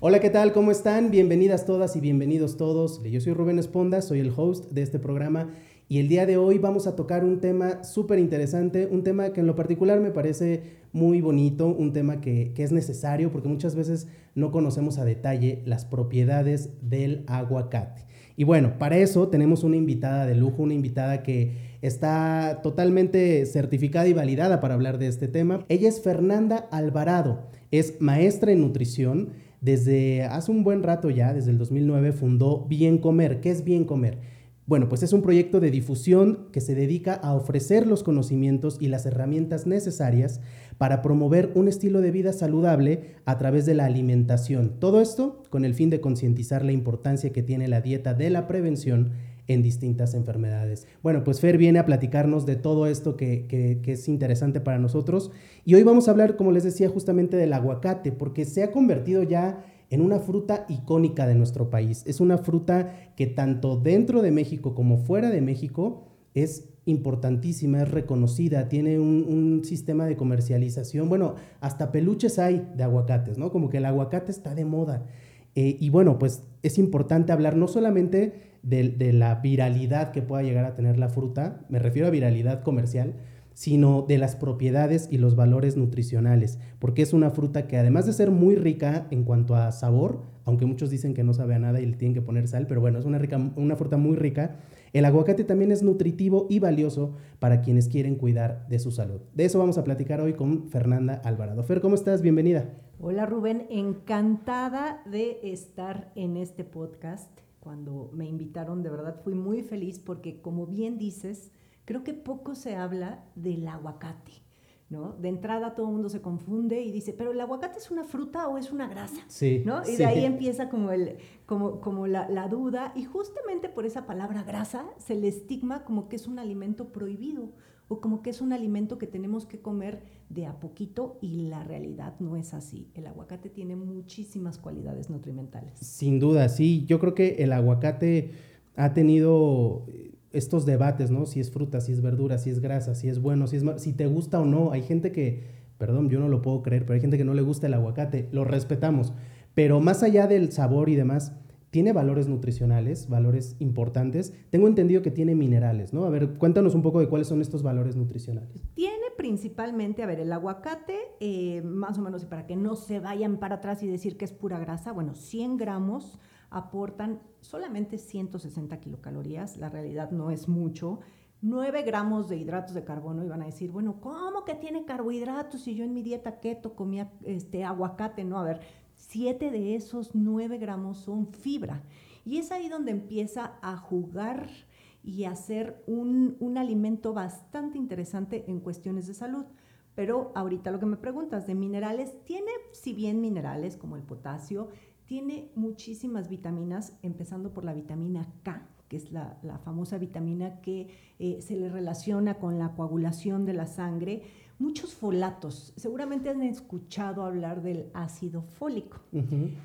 Hola, ¿qué tal? ¿Cómo están? Bienvenidas todas y bienvenidos todos. Yo soy Rubén Esponda, soy el host de este programa y el día de hoy vamos a tocar un tema súper interesante, un tema que en lo particular me parece muy bonito, un tema que, que, es necesario porque muchas veces no conocemos a detalle las propiedades del aguacate. Y bueno, para eso tenemos una invitada de lujo, una invitada que está totalmente certificada y validada para hablar de este tema. Ella es Fernanda Alvarado, es maestra en nutrición desde hace un buen rato ya, desde el 2009, fundó Bien Comer. ¿Qué es Bien Comer? Bueno, pues es un proyecto de difusión que se dedica a ofrecer los conocimientos y las herramientas necesarias para promover un estilo de vida saludable a través de la alimentación. Todo esto con el fin de concientizar la importancia que tiene la dieta de la prevención en distintas enfermedades. Bueno, pues Fer viene a platicarnos de todo esto que, que, es interesante para nosotros y hoy vamos a hablar, como les decía, justamente del aguacate, porque se ha convertido ya en una fruta icónica de nuestro país. Es una fruta que tanto dentro de México como fuera de México es importantísima, es reconocida, tiene un, sistema de comercialización. Bueno, hasta peluches hay de aguacates, ¿no? Como que el aguacate está de moda. Eh, y bueno, pues es importante hablar no solamente de, la viralidad que pueda llegar a tener la fruta, me refiero a viralidad comercial, sino de las propiedades y los valores nutricionales, porque es una fruta que además de ser muy rica en cuanto a sabor, aunque muchos dicen que no sabe a nada y le tienen que poner sal, pero bueno, es una, rica, una fruta muy rica, el aguacate también es nutritivo y valioso para quienes quieren cuidar de su salud. De eso vamos a platicar hoy con Fernanda Alvarado. Fer, ¿cómo estás? Bienvenida. Hola Rubén, encantada de estar en este podcast cuando me invitaron, de verdad fui muy feliz porque como bien dices, creo que poco se habla del aguacate. ¿No? De entrada todo el mundo se confunde y dice, pero el aguacate es una fruta o es una grasa, sí, ¿no? Y de ahí empieza como, el, como, como la, la, duda y justamente por esa palabra grasa se le estigma como que es un alimento prohibido o como que es un alimento que tenemos que comer de a poquito y la realidad no es así. El aguacate tiene muchísimas cualidades nutrimentales. Sin duda, sí. Yo creo que el aguacate ha tenido estos debates, ¿no? Si es fruta, si es verdura, si es grasa, si es bueno, si es si te gusta o no. Hay gente que, perdón, yo no lo puedo creer, pero hay gente que no le gusta el aguacate. Lo respetamos. Pero más allá del sabor y demás, tiene valores nutricionales, valores importantes. Tengo entendido que tiene minerales, ¿no? A ver, cuéntanos un poco de cuáles son estos valores nutricionales. Tiene principalmente, a ver, el aguacate, eh, más o menos, y para que no se vayan para atrás y decir que es pura grasa, bueno, 100 gramos aportan solamente 160 kilocalorías, la realidad no es mucho. 9 gramos de hidratos de carbono y van a decir, bueno, ¿cómo que tiene carbohidratos si yo en mi dieta keto comía este aguacate? No, a ver, Siete de esos nueve gramos son fibra. Y es ahí donde empieza a jugar y a ser un, un alimento bastante interesante en cuestiones de salud. Pero ahorita lo que me preguntas de minerales, tiene, si bien minerales como el potasio, tiene muchísimas vitaminas, empezando por la vitamina K, que es la, la famosa vitamina que eh, se le relaciona con la coagulación de la sangre muchos folatos. Seguramente han escuchado hablar del ácido fólico.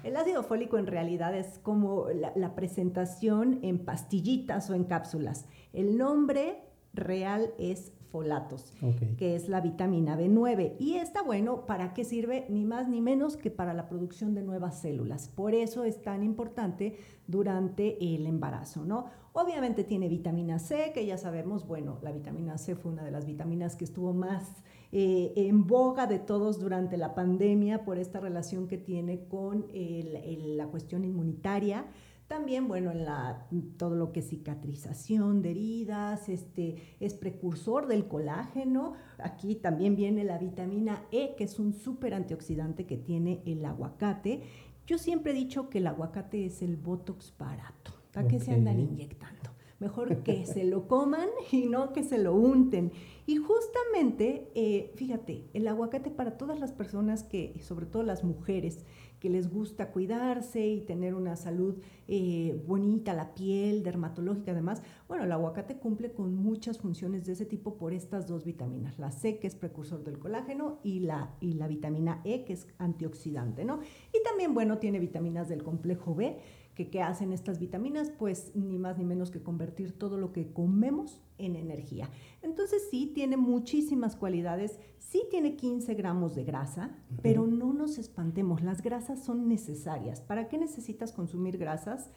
El ácido fólico en realidad es como la, presentación en pastillitas o en cápsulas. El nombre real es folatos, que es la vitamina B9. Y está bueno, ¿para qué sirve? Ni más ni menos que para la producción de nuevas células. Por eso es tan importante durante el embarazo, ¿no? Obviamente tiene vitamina C, que ya sabemos, bueno, la vitamina C fue una de las vitaminas que estuvo más eh, en boga de todos durante la pandemia por esta relación que tiene con la cuestión inmunitaria. También, bueno, en la, todo lo que es cicatrización de heridas, este, es precursor del colágeno. Aquí también viene la vitamina E, que es un súper antioxidante que tiene el aguacate. Yo siempre he dicho que el aguacate es el botox barato. ¿Para qué se andan inyectando? Mejor que se lo coman y no que se lo unten. Y justamente, eh, fíjate, el aguacate para todas las personas que, sobre todo las mujeres, que les gusta cuidarse y tener una salud eh, bonita, la piel, dermatológica además, bueno, el aguacate cumple con muchas funciones de ese tipo por estas dos vitaminas, la C que es precursor del colágeno y la, y la vitamina E que es antioxidante, ¿no? Y también, bueno, tiene vitaminas del complejo B que qué hacen estas vitaminas, pues ni más ni menos que convertir todo lo que comemos en energía. Entonces sí, tiene muchísimas cualidades, sí tiene 15 gramos de grasa, pero no nos espantemos, las grasas son necesarias. ¿Para qué necesitas consumir grasas?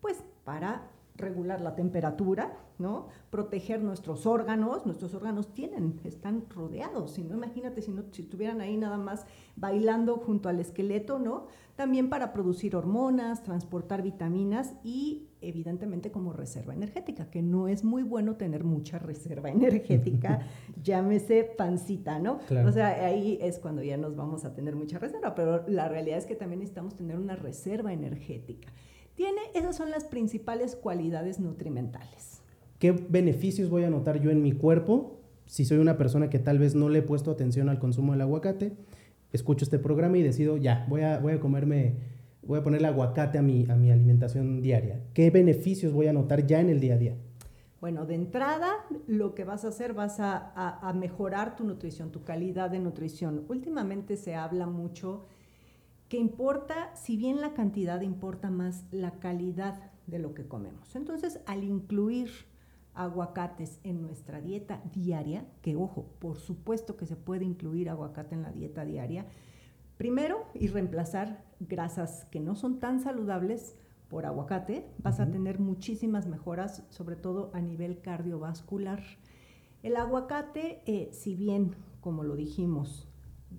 Pues para regular la temperatura, ¿no? Proteger nuestros órganos, nuestros órganos tienen, están rodeados, si no, imagínate si, no, si estuvieran ahí nada más bailando junto al esqueleto, ¿no? También para producir hormonas, transportar vitaminas y evidentemente como reserva energética, que no es muy bueno tener mucha reserva energética, llámese pancita, ¿no? O sea, ahí es cuando ya nos vamos a tener mucha reserva, pero la realidad es que también necesitamos tener una reserva energética. Tiene, esas son las principales cualidades nutrimentales. ¿Qué beneficios voy a notar yo en mi cuerpo si soy una persona que tal vez no le he puesto atención al consumo del aguacate? Escucho este programa y decido, ya, voy a, voy a comerme, voy a ponerle aguacate a mi, a mi alimentación diaria. ¿Qué beneficios voy a notar ya en el día a día? Bueno, de entrada, lo que vas a hacer, vas a, a mejorar tu nutrición, tu calidad de nutrición. Últimamente se habla mucho que importa, si bien la cantidad importa más la calidad de lo que comemos. Entonces, al incluir aguacates en nuestra dieta diaria, que ojo, por supuesto que se puede incluir aguacate en la dieta diaria, primero y reemplazar grasas que no son tan saludables por aguacate, vas a tener muchísimas mejoras, sobre todo a nivel cardiovascular. El aguacate, eh, si bien, como lo dijimos,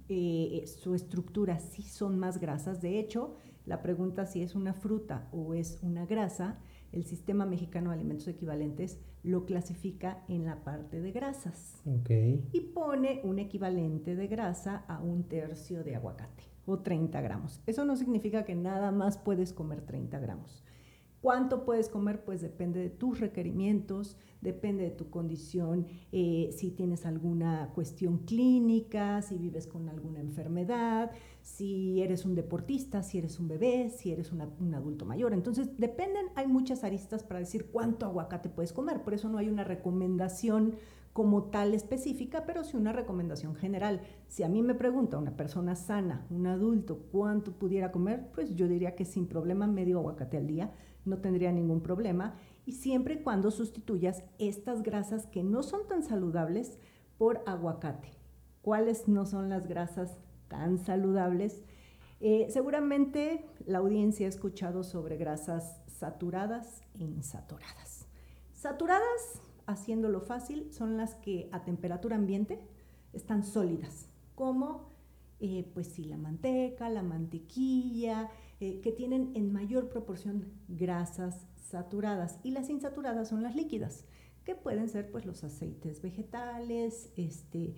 eh, su estructura sí son más grasas. De hecho, la pregunta si es una fruta o es una grasa, el Sistema Mexicano de Alimentos Equivalentes lo clasifica en la parte de grasas. Y pone un equivalente de grasa a un tercio de aguacate o 30 gramos. Eso no significa que nada más puedes comer 30 gramos. ¿Cuánto puedes comer? Pues depende de tus requerimientos, depende de tu condición, eh, si tienes alguna cuestión clínica, si vives con alguna enfermedad, si eres un deportista, si eres un bebé, si eres un adulto mayor. Entonces, dependen, hay muchas aristas para decir cuánto aguacate puedes comer. Por eso no hay una recomendación como tal específica, pero sí una recomendación general. Si a mí me pregunta una persona sana, un adulto, cuánto pudiera comer, pues yo diría que sin problema medio aguacate al día no tendría ningún problema, y siempre y cuando sustituyas estas grasas que no son tan saludables por aguacate. ¿Cuáles no son las grasas tan saludables? Eh, seguramente la audiencia ha escuchado sobre grasas saturadas e insaturadas. Saturadas, haciéndolo fácil, son las que a temperatura ambiente están sólidas, como eh, pues sí, la manteca, la mantequilla, eh, que tienen en mayor proporción grasas saturadas y las insaturadas son las líquidas, que pueden ser pues los aceites vegetales, este,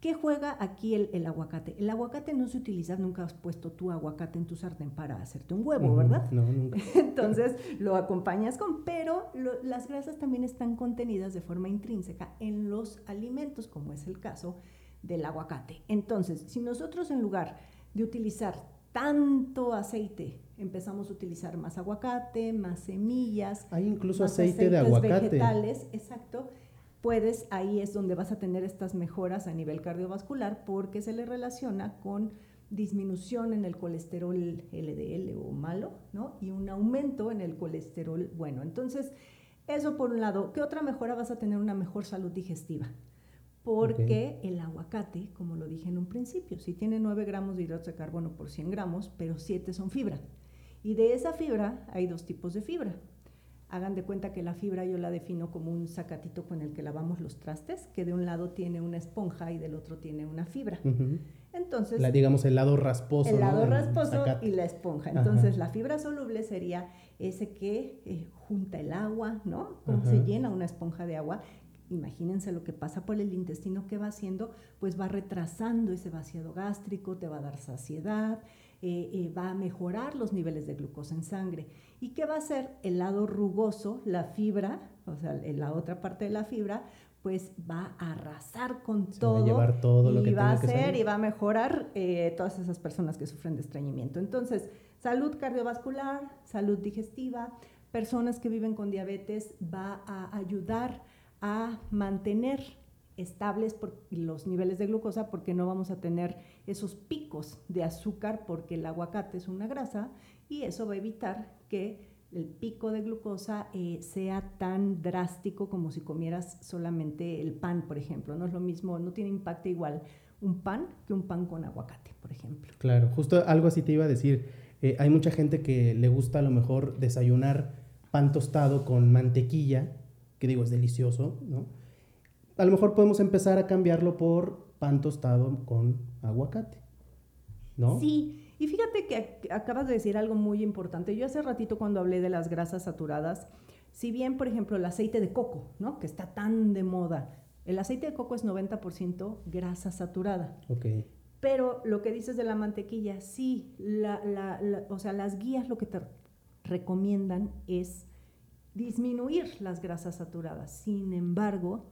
¿Qué juega aquí el, aguacate? El aguacate no se utiliza, nunca has puesto tu aguacate en tu sartén para hacerte un huevo, ¿verdad? No, nunca. Entonces lo acompañas con, pero las grasas también están contenidas de forma intrínseca en los alimentos, como es el caso del aguacate. Entonces, si nosotros en lugar de utilizar tanto aceite, empezamos a utilizar más aguacate, más semillas. Hay incluso aceite de aguacate. Vegetales, exacto. Puedes, ahí es donde vas a tener estas mejoras a nivel cardiovascular porque se le relaciona con disminución en el colesterol LDL o malo, ¿no? Y un aumento en el colesterol bueno. Entonces, eso por un lado. ¿Qué otra mejora vas a tener? Una mejor salud digestiva porque el aguacate, como lo dije en un principio, sí tiene 9 gramos de hidratos de carbono por 100 gramos, pero 7 son fibra. Y de esa fibra hay dos tipos de fibra. Hagan de cuenta que la fibra yo la defino como un sacatito con el que lavamos los trastes, que de un lado tiene una esponja y del otro tiene una fibra. Entonces, la, digamos el lado rasposo. El lado rasposo y la esponja. Entonces, la fibra soluble sería ese que eh, junta el agua, ¿no? Como se llena una esponja de agua imagínense lo que pasa por el intestino, que va haciendo? Pues va retrasando ese vaciado gástrico, te va a dar saciedad, eh, eh, va a mejorar los niveles de glucosa en sangre. ¿Y qué va a hacer? El lado rugoso, la fibra, o sea, la otra parte de la fibra, pues va a arrasar con todo. Va a llevar todo lo y que va a hacer y va a mejorar eh, todas esas personas que sufren de estreñimiento. Entonces, salud cardiovascular, salud digestiva, personas que viven con diabetes, va a ayudar a mantener estables los niveles de glucosa porque no vamos a tener esos picos de azúcar porque el aguacate es una grasa y eso va a evitar que el pico de glucosa eh, sea tan drástico como si comieras solamente el pan, por ejemplo. No es lo mismo, no tiene impacto igual un pan que un pan con aguacate, por ejemplo. Claro, justo algo así te iba a decir. Eh, hay mucha gente que le gusta a lo mejor desayunar pan tostado con mantequilla, que digo es delicioso, ¿no? A lo mejor podemos empezar a cambiarlo por pan tostado con aguacate, ¿no? Sí, y fíjate que acabas de decir algo muy importante. Yo hace ratito cuando hablé de las grasas saturadas, si bien, por ejemplo, el aceite de coco, ¿no? Que está tan de moda, el aceite de coco es 90% grasa saturada. Ok. Pero lo que dices de la mantequilla, sí, la, la, o sea, las guías lo que te recomiendan es disminuir las grasas saturadas. Sin embargo,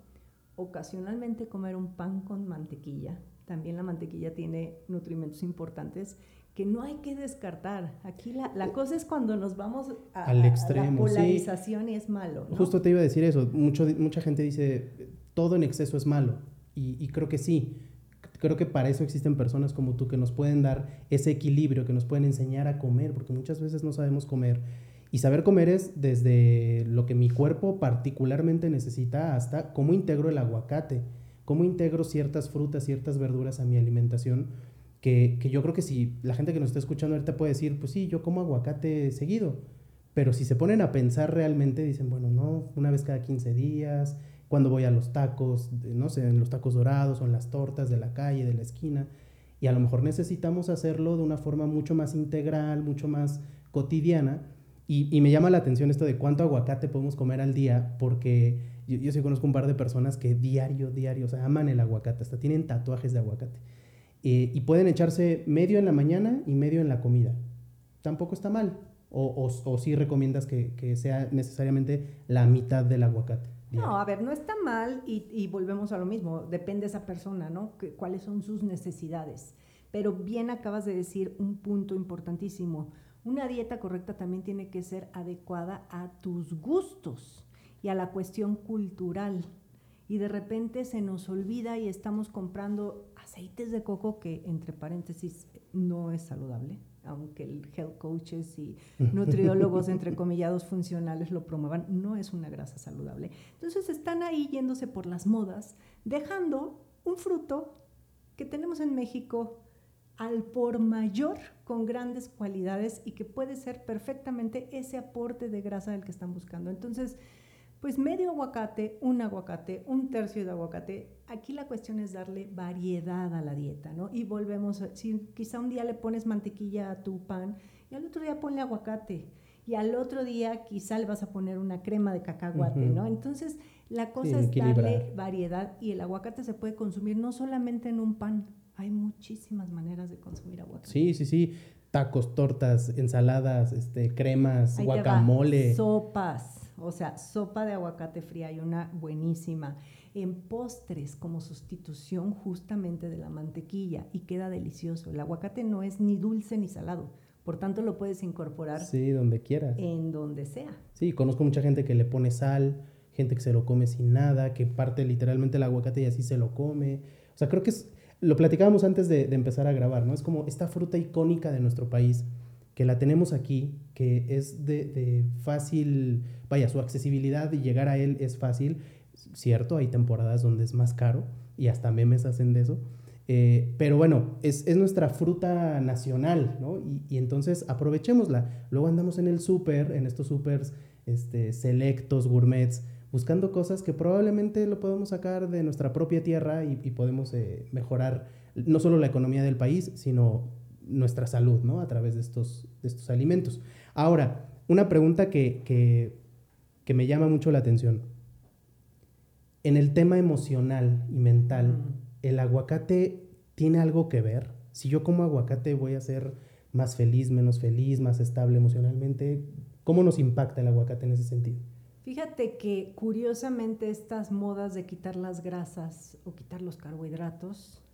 ocasionalmente comer un pan con mantequilla. También la mantequilla tiene nutrimentos importantes que no hay que descartar. Aquí la, la cosa es cuando nos vamos a, al extremo. la polarización y es malo. Justo te iba a decir eso. Mucho, mucha gente dice, todo en exceso es malo. Y, y, creo que sí. Creo que para eso existen personas como tú que nos pueden dar ese equilibrio, que nos pueden enseñar a comer, porque muchas veces no sabemos comer. Y saber comer es desde lo que mi cuerpo particularmente necesita hasta cómo integro el aguacate, cómo integro ciertas frutas, ciertas verduras a mi alimentación que, yo creo que si la gente que nos está escuchando ahorita puede decir, pues sí, yo como aguacate seguido, pero si se ponen a pensar realmente, dicen, bueno, no, una vez cada 15 días, cuando voy a los tacos, no sé, en los tacos dorados o en las tortas de la calle, de la esquina, y a lo mejor necesitamos hacerlo de una forma mucho más integral, mucho más cotidiana, y, me llama la atención esto de cuánto aguacate podemos comer al día, porque yo, yo sí conozco un par de personas que diario, diario, o sea, aman el aguacate, hasta tienen tatuajes de aguacate. Eh, y pueden echarse medio en la mañana y medio en la comida. Tampoco está mal. O, o, o sí recomiendas que, que, sea necesariamente la mitad del aguacate. No, a ver, no está mal y, y, volvemos a lo mismo. Depende de esa persona, ¿no? Que, ¿Cuáles son sus necesidades? Pero bien acabas de decir un punto importantísimo. Una dieta correcta también tiene que ser adecuada a tus gustos y a la cuestión cultural. Y de repente se nos olvida y estamos comprando aceites de coco, que entre paréntesis no es saludable, aunque el health coaches y nutriólogos entrecomillados funcionales lo promuevan, no es una grasa saludable. Entonces están ahí yéndose por las modas, dejando un fruto que tenemos en México al por mayor con grandes cualidades y que puede ser perfectamente ese aporte de grasa del que están buscando. Entonces, pues medio aguacate, un aguacate, un tercio de aguacate. Aquí la cuestión es darle variedad a la dieta, ¿no? Y volvemos, a, si quizá un día le pones mantequilla a tu pan y al otro día ponle aguacate y al otro día quizá le vas a poner una crema de cacahuate, ¿no? Entonces la cosa es darle variedad y el aguacate se puede consumir no solamente en un pan, hay muchísimas maneras de consumir aguacate. Sí, sí, sí. Tacos, tortas, ensaladas, este, cremas, guacamole. Sopas o sea, sopa de aguacate fría hay una buenísima. En postres como sustitución justamente de la mantequilla y queda delicioso. El aguacate no es ni dulce ni salado, por tanto lo puedes incorporar. Sí, donde quieras. En donde sea. Sí, conozco mucha gente que le pone sal, gente que se lo come sin nada, que parte literalmente el aguacate y así se lo come. O sea, creo que es, lo platicábamos antes de, empezar a grabar, ¿no? Es como esta fruta icónica de nuestro país que la tenemos aquí, que es de, fácil, vaya, su accesibilidad y llegar a él es fácil, cierto, hay temporadas donde es más caro y hasta memes hacen de eso, eh, pero bueno, es, nuestra fruta nacional, ¿no? Y, entonces aprovechémosla. Luego andamos en el súper, en estos súpers este, selectos, gourmets, buscando cosas que probablemente lo podemos sacar de nuestra propia tierra y, podemos eh, mejorar no solo la economía del país, sino nuestra salud, ¿no? A través de estos, de estos alimentos. Ahora, una pregunta que, que, que, me llama mucho la atención. En el tema emocional y mental, ¿el aguacate tiene algo que ver? Si yo como aguacate voy a ser más feliz, menos feliz, más estable emocionalmente. ¿Cómo nos impacta el aguacate en ese sentido? Fíjate que curiosamente estas modas de quitar las grasas o quitar los carbohidratos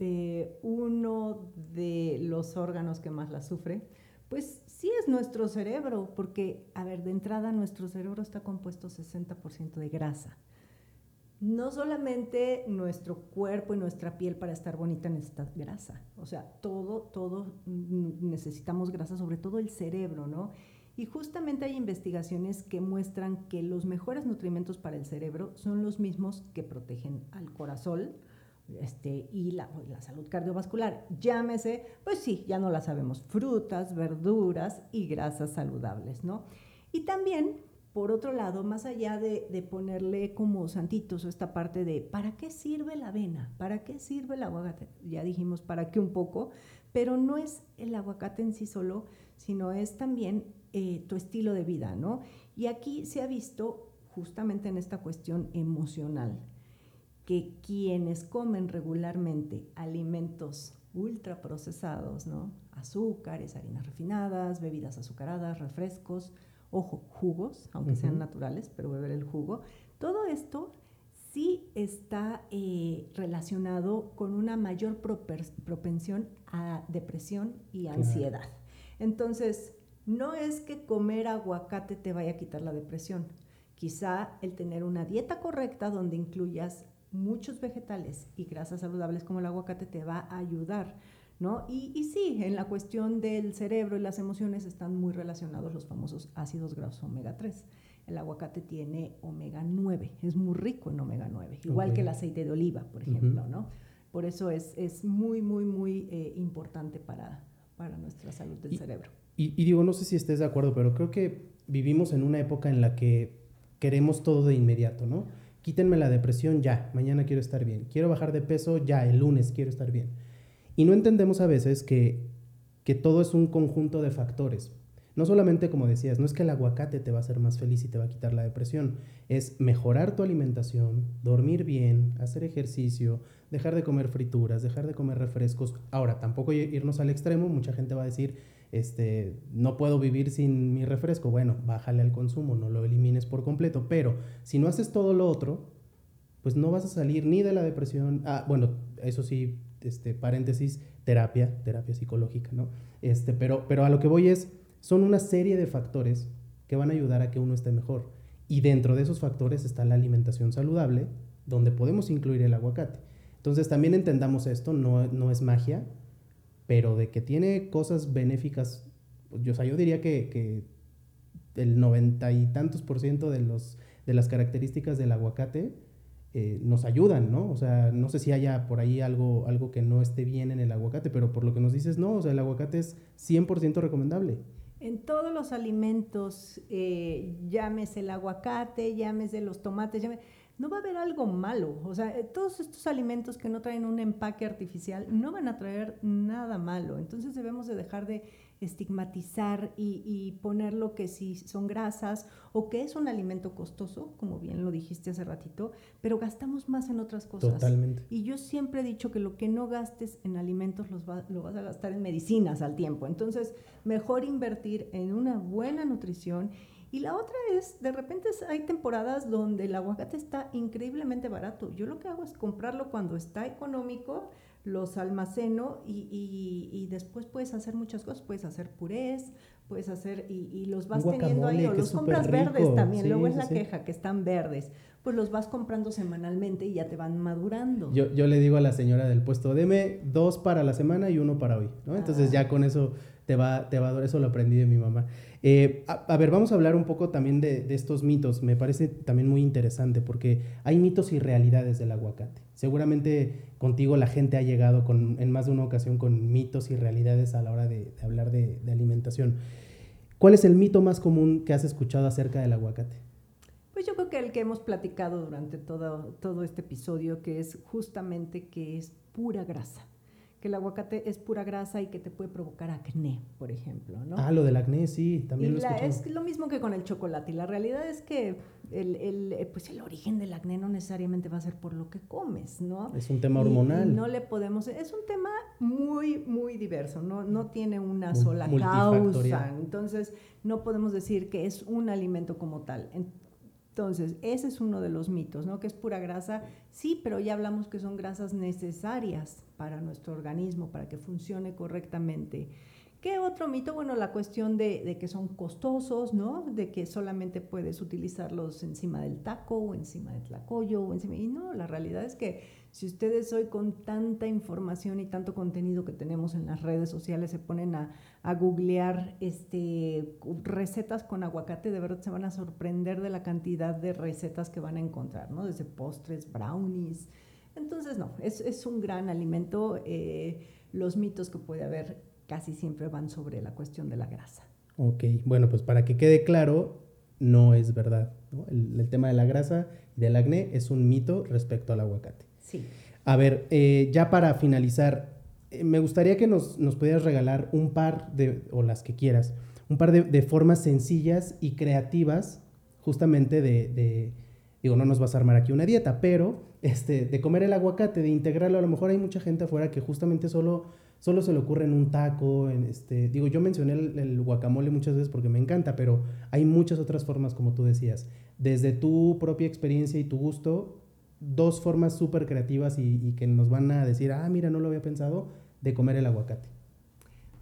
este, uno de los órganos que más la sufre, pues sí es nuestro cerebro, porque, a ver, de entrada nuestro cerebro está compuesto 60% de grasa. no solamente nuestro cuerpo y nuestra piel para estar bonita necesita grasa, o sea, todo, todo necesitamos grasa, sobre todo el cerebro, ¿no? Y justamente hay investigaciones que muestran que los mejores nutrimentos para el cerebro son los mismos que protegen al corazón este, y la, salud cardiovascular. Llámese, pues sí, ya no la sabemos, frutas, verduras y grasas saludables, ¿no? Y también por otro lado, más allá de, ponerle como santitos esta parte de ¿para qué sirve la avena? ¿Para qué sirve el aguacate? Ya dijimos para qué un poco, pero no es el aguacate en sí solo, sino es también eh, tu estilo de vida, ¿no? Y aquí se ha visto justamente en esta cuestión emocional que quienes comen regularmente alimentos ultraprocesados, ¿no? Azúcares, harinas refinadas, bebidas azucaradas, refrescos, ojo, jugos, aunque sean naturales, pero beber el jugo, todo esto sí está eh, relacionado con una mayor propensión a depresión y ansiedad. Entonces, no es que comer aguacate te vaya a quitar la depresión. Quizá el tener una dieta correcta donde incluyas muchos vegetales y grasas saludables como el aguacate te va a ayudar ¿no? Y, y, sí, en la cuestión del cerebro y las emociones están muy relacionados los famosos ácidos grasos omega 3. El aguacate tiene omega 9, es muy rico en omega 9, igual que el aceite de oliva, por ejemplo, ¿no? Por eso es, es muy, muy, muy eh, importante para, para nuestra salud del cerebro. Y, digo, no sé si estés de acuerdo, pero creo que vivimos en una época en la que queremos todo de inmediato, ¿no? Quítenme la depresión ya, mañana quiero estar bien. Quiero bajar de peso ya, el lunes quiero estar bien. Y no entendemos a veces que, que todo es un conjunto de factores. No solamente, como decías, no es que el aguacate te va a hacer más feliz y te va a quitar la depresión, es mejorar tu alimentación, dormir bien, hacer ejercicio, dejar de comer frituras, dejar de comer refrescos. Ahora, tampoco irnos al extremo, mucha gente va a decir, este, no puedo vivir sin mi refresco. Bueno, bájale al consumo, no lo elimines por completo, pero si no haces todo lo otro, pues no vas a salir ni de la depresión. Ah, bueno, eso sí, este, paréntesis, terapia, terapia psicológica, ¿no? Este, pero, pero a lo que voy es, son una serie de factores que van a ayudar a que uno esté mejor. Y dentro de esos factores está la alimentación saludable, donde podemos incluir el aguacate. Entonces también entendamos esto, no, no es magia, pero de que tiene cosas benéficas, pues, yo, yo diría que, que el noventa y tantos por ciento de, los, de las características del aguacate eh, nos ayudan, ¿no? O sea, no sé si haya por ahí algo, algo que no esté bien en el aguacate, pero por lo que nos dices, no, o sea, el aguacate es 100% recomendable. En todos los alimentos, eh, llámese el aguacate, llámese los tomates, llámese, no va a haber algo malo. O sea, eh, todos estos alimentos que no traen un empaque artificial no van a traer nada malo. Entonces debemos de dejar de estigmatizar y, poner lo que si son grasas o que es un alimento costoso, como bien lo dijiste hace ratito, pero gastamos más en otras cosas. Totalmente. Y yo siempre he dicho que lo que no gastes en alimentos los lo vas a gastar en medicinas al tiempo. Entonces, mejor invertir en una buena nutrición. Y la otra es, de repente hay temporadas donde el aguacate está increíblemente barato. Yo lo que hago es comprarlo cuando está económico, los almaceno y, y, después puedes hacer muchas cosas, puedes hacer purés, puedes hacer y, los vas teniendo ahí, o los compras verdes también, luego es la queja que están verdes, pues los vas comprando semanalmente y ya te van madurando. Yo, yo le digo a la señora del puesto, deme dos para la semana y uno para hoy, ¿no? Entonces ah. ya con eso te va, te va a dar, eso lo aprendí de mi mamá. Eh, a, ver, vamos a hablar un poco también de, estos mitos. Me parece también muy interesante porque hay mitos y realidades del aguacate. Seguramente contigo la gente ha llegado con, en más de una ocasión con mitos y realidades a la hora de, hablar de, de, alimentación. ¿Cuál es el mito más común que has escuchado acerca del aguacate? Pues yo creo que el que hemos platicado durante todo, todo este episodio, que es justamente que es pura grasa que el aguacate es pura grasa y que te puede provocar acné, por ejemplo, ¿no? Ah, lo del acné, sí, también lo he Es lo mismo que con el chocolate. Y la realidad es que el, el, eh, pues el origen del acné no necesariamente va a ser por lo que comes, ¿no? Es un tema hormonal. no le podemos... Es un tema muy, muy diverso, no, no tiene una sola causa. Entonces, no podemos decir que es un alimento como tal. Entonces, ese es uno de los mitos, ¿no? Que es pura grasa. Sí, pero ya hablamos que son grasas necesarias para nuestro organismo, para que funcione correctamente. ¿Qué otro mito? Bueno, la cuestión de, que son costosos, ¿no? De que solamente puedes utilizarlos encima del taco o encima del tlacoyo o encima... Y no, la realidad es que si ustedes hoy con tanta información y tanto contenido que tenemos en las redes sociales se ponen a, a googlear este, recetas con aguacate, de verdad se van a sorprender de la cantidad de recetas que van a encontrar, ¿no? Desde postres, brownies. Entonces, no, es, un gran alimento. Eh, los mitos que puede haber casi siempre van sobre la cuestión de la grasa. Ok, bueno, pues para que quede claro, no es verdad. El, tema de la grasa y del acné es un mito respecto al aguacate. Sí. A ver, eh, ya para finalizar, eh, me gustaría que nos, nos, pudieras regalar un par de, o las que quieras, un par de, formas sencillas y creativas justamente de, digo, no nos vas a armar aquí una dieta, pero este, de comer el aguacate, de integrarlo. A lo mejor hay mucha gente afuera que justamente solo solo se le ocurre en un taco, en este, digo, yo mencioné el, guacamole muchas veces porque me encanta, pero hay muchas otras formas, como tú decías. Desde tu propia experiencia y tu gusto, dos formas súper creativas y, que nos van a decir, ah, mira, no lo había pensado, de comer el aguacate.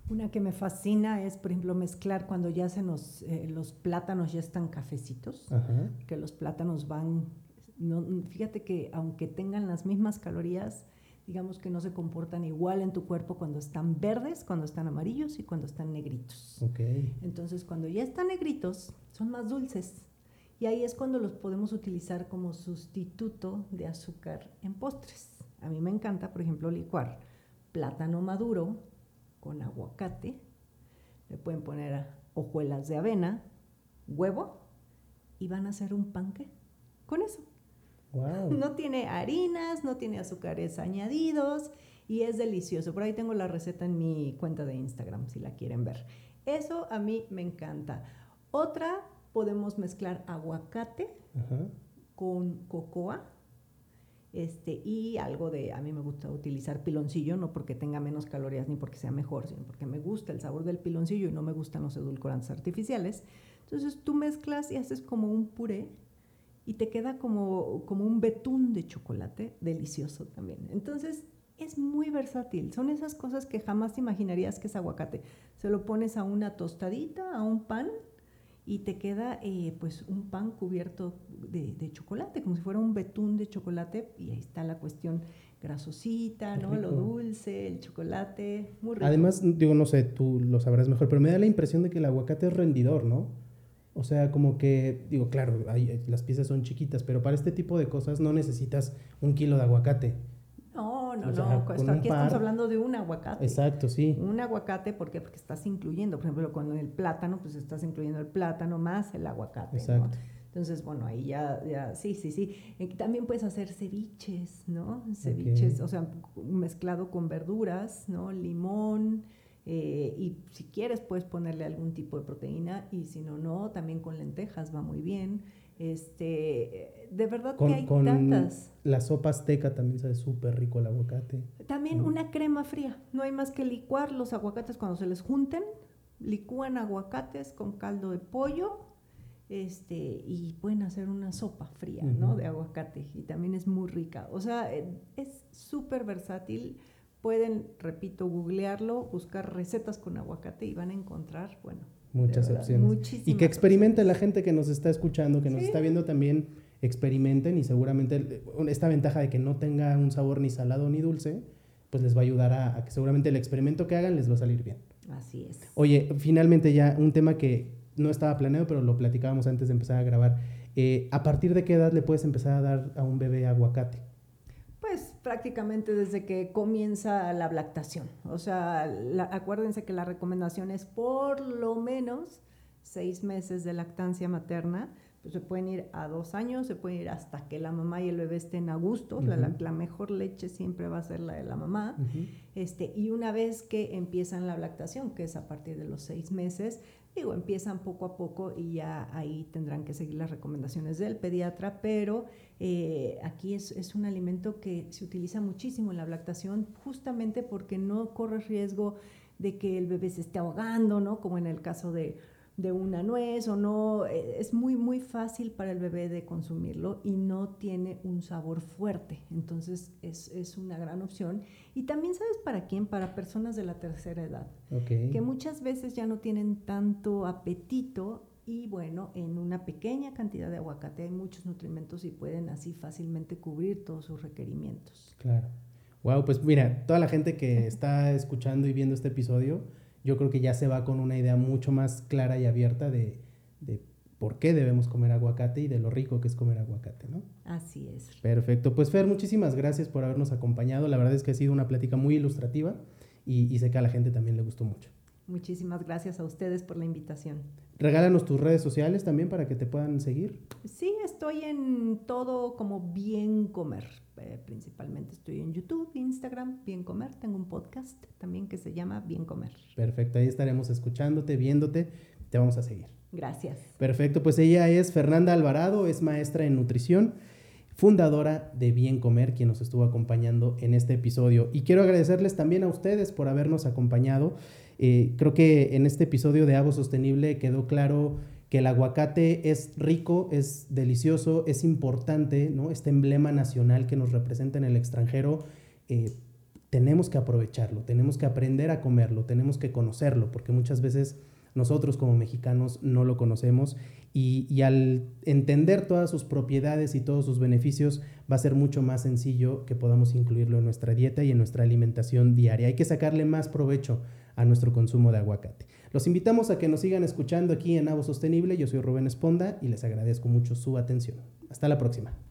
Una que me fascina es, por ejemplo, mezclar cuando ya se nos, eh, los plátanos ya están cafecitos, que los plátanos van, no, fíjate que aunque tengan las mismas calorías, digamos que no se comportan igual en tu cuerpo cuando están verdes, cuando están amarillos y cuando están negritos. Okay. Entonces, cuando ya están negritos, son más dulces. Y ahí es cuando los podemos utilizar como sustituto de azúcar en postres. A mí me encanta, por ejemplo, licuar plátano maduro con aguacate. Le pueden poner hojuelas de avena, huevo y van a hacer un panque con eso. No tiene harinas, no tiene azúcares añadidos y es delicioso. Por ahí tengo la receta en mi cuenta de Instagram si la quieren ver. Eso a mí me encanta. Otra, podemos mezclar aguacate con cocoa. Este, y algo de, a mí me gusta utilizar piloncillo, no porque tenga menos calorías ni porque sea mejor, sino porque me gusta el sabor del piloncillo y no me gustan los edulcorantes artificiales. Entonces tú mezclas y haces como un puré y te queda como, como un betún de chocolate delicioso también. Entonces, es muy versátil. Son esas cosas que jamás te imaginarías que es aguacate. Se lo pones a una tostadita, a un pan, y te queda eh, pues un pan cubierto de, de, chocolate, como si fuera un betún de chocolate, y ahí está la cuestión grasosita, ¿no? Lo dulce, el chocolate, muy rico. Además, digo, no sé, tú lo sabrás mejor, pero me da la impresión de que el aguacate es rendidor, ¿no? O sea, como que, digo, claro, las piezas son chiquitas, pero para este tipo de cosas no necesitas un kilo de aguacate. No, no, no. aquí estamos hablando de un aguacate. Exacto, sí. Un aguacate, ¿por qué? Porque estás incluyendo, por ejemplo, cuando el plátano, pues estás incluyendo el plátano más el aguacate. Exacto. Entonces, bueno, ahí ya, ya, sí, sí, sí. Eh, también puedes hacer ceviches, ¿no? Ceviches, o sea, mezclado con verduras, ¿no? Limón, eh, y si quieres puedes ponerle algún tipo de proteína y si no, no, también con lentejas va muy bien. Este, de verdad que hay tantas. La sopa azteca también sabe súper rico el aguacate. También una crema fría. No hay más que licuar los aguacates cuando se les junten. Licúan aguacates con caldo de pollo este, y pueden hacer una sopa fría, ¿no? De aguacate y también es muy rica. O sea, eh, es súper versátil Pueden, repito, googlearlo, buscar recetas con aguacate y van a encontrar, bueno, muchas opciones. Y que experimente la gente que nos está escuchando, que nos está viendo también, experimenten y seguramente esta ventaja de que no tenga un sabor ni salado ni dulce, pues les va a ayudar a, que seguramente el experimento que hagan les va a salir bien. Así es. Oye, finalmente ya un tema que no estaba planeado, pero lo platicábamos antes de empezar a grabar. Eh, ¿A partir de qué edad le puedes empezar a dar a un bebé aguacate? Pues prácticamente desde que comienza la lactación. O sea, acuérdense que la recomendación es por lo menos seis meses de lactancia materna. Pues se pueden ir a dos años, se pueden ir hasta que la mamá y el bebé estén a gusto. la, mejor leche siempre va a ser la de la mamá. este, y una vez que empiezan la lactación, que es a partir de los seis meses, Digo, empiezan poco a poco y ya ahí tendrán que seguir las recomendaciones del pediatra, pero eh, aquí es, es, un alimento que se utiliza muchísimo en la lactación justamente porque no corre riesgo de que el bebé se esté ahogando, ¿no? Como en el caso de de una nuez o no, eh, es muy, muy fácil para el bebé de consumirlo y no tiene un sabor fuerte. Entonces es, es una gran opción. Y también sabes para quién, para personas de la tercera edad, que muchas veces ya no tienen tanto apetito y bueno, en una pequeña cantidad de aguacate hay muchos nutrimentos y pueden así fácilmente cubrir todos sus requerimientos. Claro. Wow, pues mira, toda la gente que está escuchando y viendo este episodio, yo creo que ya se va con una idea mucho más clara y abierta de, por qué debemos comer aguacate y de lo rico que es comer aguacate, ¿no? Así es. Perfecto. Pues Fer, muchísimas gracias por habernos acompañado. La verdad es que ha sido una plática muy ilustrativa y, y sé que a la gente también le gustó mucho. Muchísimas gracias a ustedes por la invitación. Regálanos tus redes sociales también para que te puedan seguir. Sí, estoy en todo como Bien Comer. Eh, principalmente estoy en YouTube, Instagram, Bien Comer. Tengo un podcast también que se llama Bien Comer. Perfecto, ahí estaremos escuchándote, viéndote. Te vamos a seguir. Gracias. Perfecto, pues ella es Fernanda Alvarado, es maestra en nutrición, fundadora de Bien Comer, quien nos estuvo acompañando en este episodio. Y quiero agradecerles también a ustedes por habernos acompañado. Eh, creo que en este episodio de Avo Sostenible quedó claro que el aguacate es rico, es delicioso, es importante, ¿no? Este emblema nacional que nos representa en el extranjero, eh, tenemos que aprovecharlo, tenemos que aprender a comerlo, tenemos que conocerlo, porque muchas veces nosotros como mexicanos no lo conocemos y, y, al entender todas sus propiedades y todos sus beneficios va a ser mucho más sencillo que podamos incluirlo en nuestra dieta y en nuestra alimentación diaria. Hay que sacarle más provecho a nuestro consumo de aguacate. Los invitamos a que nos sigan escuchando aquí en Avo Sostenible. Yo soy Rubén Esponda y les agradezco mucho su atención. Hasta la próxima.